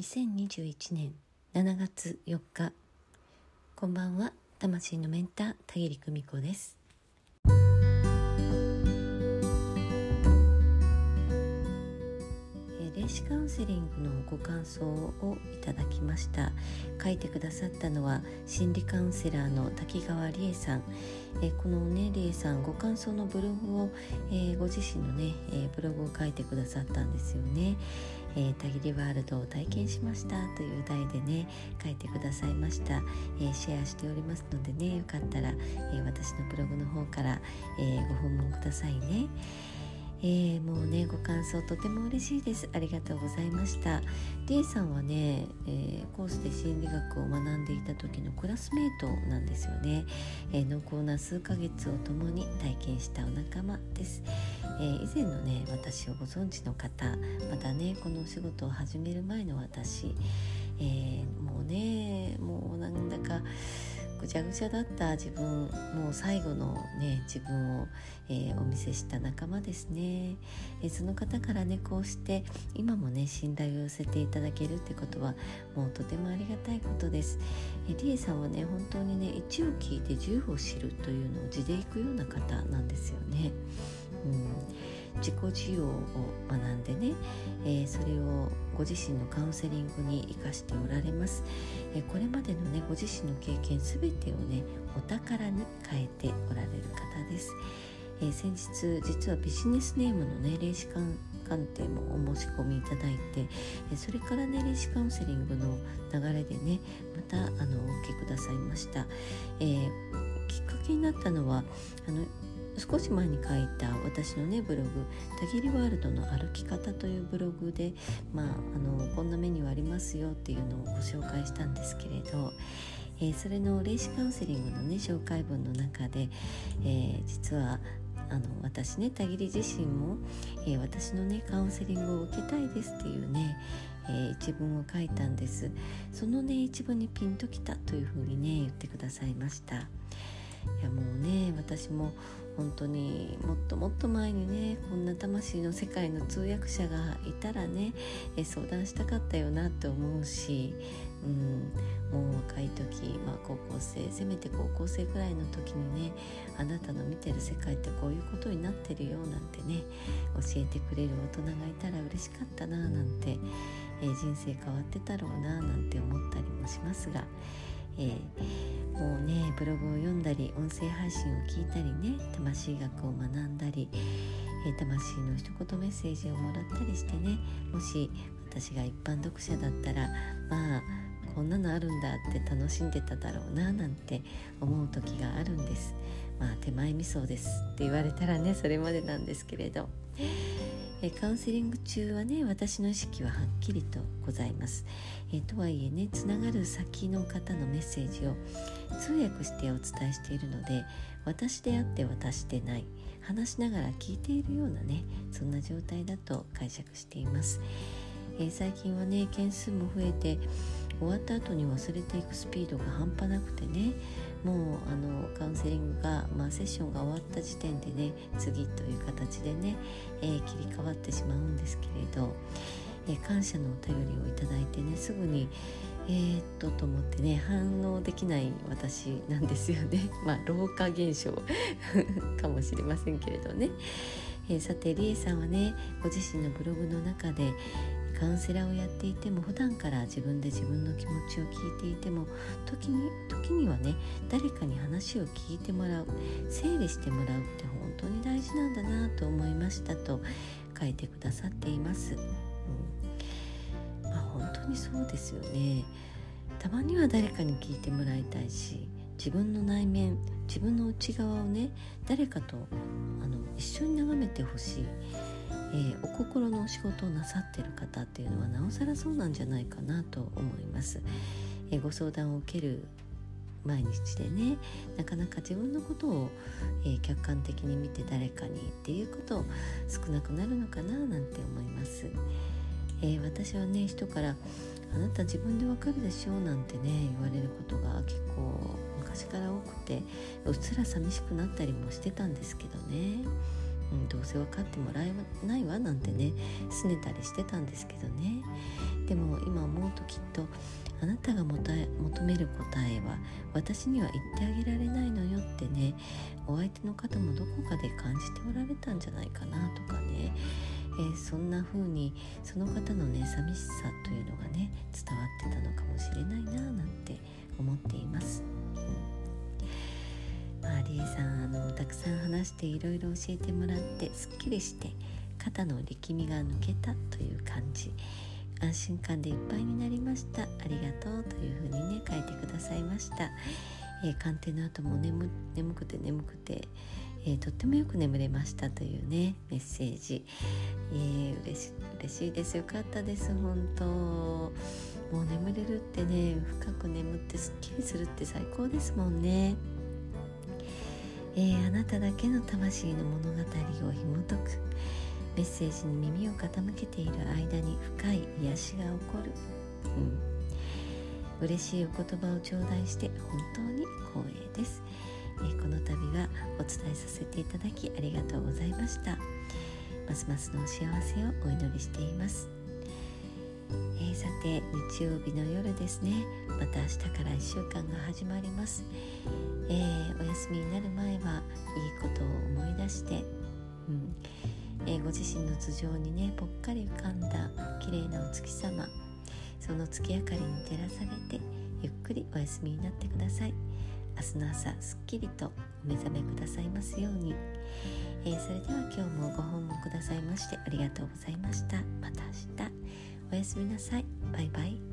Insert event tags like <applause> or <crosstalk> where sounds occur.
2021年7月4日こんばんは。魂のメンター田切久美子です。えー霊視カウンセリングのご感想をいただきました。書いてくださったのは心理カウンセラーの滝川理恵さん。えこのね理恵さんご感想のブログを、えーご自身のね、えーブログを書いてくださったんですよね。えー、たぎりワールドを体験しましたという題でね書いてくださいました、えーシェアしておりますのでねよかったら、えー私のブログの方から、えーご訪問くださいね。えーもうねご感想とても嬉しいです。ありがとうございました。リエさんはね、えーコースで心理学を学んでいた時のクラスメートなんですよね、えー濃厚な数ヶ月を共に体験したお仲間です、えー以前のね私をご存知の方またねこのお仕事を始める前の私、えーもうねもうなんだかぐちゃぐちゃだった自分もう最後のね自分を、えーお見せした仲間ですね、えーその方からねこうして今もね信頼を寄せていただけるってことはもうとてもありがたいことです、えー、リエさんはね本当にね1を聞いて10を知るというのを地でいくような方なんですよね、うん、自己需要を学んでね、えーそれをご自身のカウンセリングに生かしておられます。えーこれまでのねご自身の経験すべてをねお宝に変えておられる方です、えー先日実はビジネスネームのね霊視鑑鑑定もお申し込みいただいてそれからね霊視カウンセリングの流れでねまたあのお受けくださいました、えーきっかけになったのはあの少し前に書いた私のねブログ「たぎりワールドの歩き方」というブログで、まあ、あのこんなメニューありますよっていうのをご紹介したんですけれど、えーそれの霊視カウンセリングのね紹介文の中で、えー実はあの私ねたぎり自身も、えー私のねカウンセリングを受けたいですっていうね、えー一文を書いたんです。そのね一文にピンときたというふうにね言ってくださいました。いやもうね私も本当にもっともっと前にねこんな魂の世界の通訳者がいたらね相談したかったよなって思うし、うん、もう若い時、まあ、高校生せめて高校生くらいの時にねあなたの見てる世界ってこういうことになってるよなんてね教えてくれる大人がいたら嬉しかったななんて、え人生変わってたろうななんて思ったりもしますが。えーもうねブログを読んだり音声配信を聞いたりね魂学を学んだり、えー魂の一言メッセージをもらったりしてねもし私が一般読者だったらまあこんなのあるんだって楽しんでただろうななんて思う時があるんです。まあ手前味噌ですって言われたらねそれまでなんですけれど。えカウンセリング中はね私の意識ははっきりとございます、えとはいえねつながる先の方のメッセージを通訳してお伝えしているので私であって私でない話しながら聞いているようなねそんな状態だと解釈しています、え最近はね件数も増えて終わった後に忘れていくスピードが半端なくてねもうあのカウンセリングが、まあ、セッションが終わった時点でね次という形でね、えー切り替わってしまうんですけれど、えー感謝のお便りをいただいてねすぐにえー、っとと思ってね反応できない私なんですよね。<laughs> まあ老化現象 <laughs> かもしれませんけれどね、えーさてりえさんはねご自身のブログの中でカウンセラーをやっていても普段から自分で自分の気持ちを聞いていても時に時にはね誰かに話を聞いてもらう整理してもらうって本当に大事なんだなと思いましたと書いてくださっています。うん。まあ、本当にそうですよね。たまには誰かに聞いてもらいたいし自分の内面自分の内側をね誰かとあの一緒に眺めてほしい、えーお心のお仕事をなさってる方っていうのはなおさらそうなんじゃないかなと思います、えーご相談を受ける毎日でねなかなか自分のことを、えー客観的に見て誰かにっていうこと少なくなるのかななんて思います、えー私はね人から「あなた自分でわかるでしょ」なんてね言われることが結構昔から多くてうっすら寂しくなったりもしてたんですけどね、うん、どうせ分かってもらえないわなんてね拗ねたりしてたんですけどねでも今思うときっとあなたが求める答えは私には言ってあげられないのよってねお相手の方もどこかで感じておられたんじゃないかなとかね、えー、そんな風にその方のね寂しさというのがね伝わってたのかもしれないななんて思っています。まあ、りえさんあのたくさん話していろいろ教えてもらってすっきりして肩の力みが抜けたという感じ。安心感でいっぱいになりました。ありがとうというふうにね書いてくださいました、えー、鑑定の後も眠眠くて眠くて、えー、とってもよく眠れましたというねメッセージ、えー、嬉し嬉しいです。よかったです本当。もう眠れるってね深く眠ってすっきりするって最高ですもんね。えー、あなただけの魂の物語を紐解く。メッセージに耳を傾けている間に深い癒しが起こる、うん、嬉しいお言葉を頂戴して本当に光栄です、えー、この度はお伝えさせていただきありがとうございました。ますますの幸せをお祈りしていますえー、さて日曜日の夜ですね。また明日から1週間が始まります、えー、お休みになる前はいいことを思い出して、うん。えー、ご自身の頭上にねぽっかり浮かんだ綺麗なお月様その月明かりに照らされてゆっくりお休みになってください。明日の朝すっきりとお目覚めくださいますように、えー、それでは今日もご訪問くださいましてありがとうございました。すみなさい。バイバイ。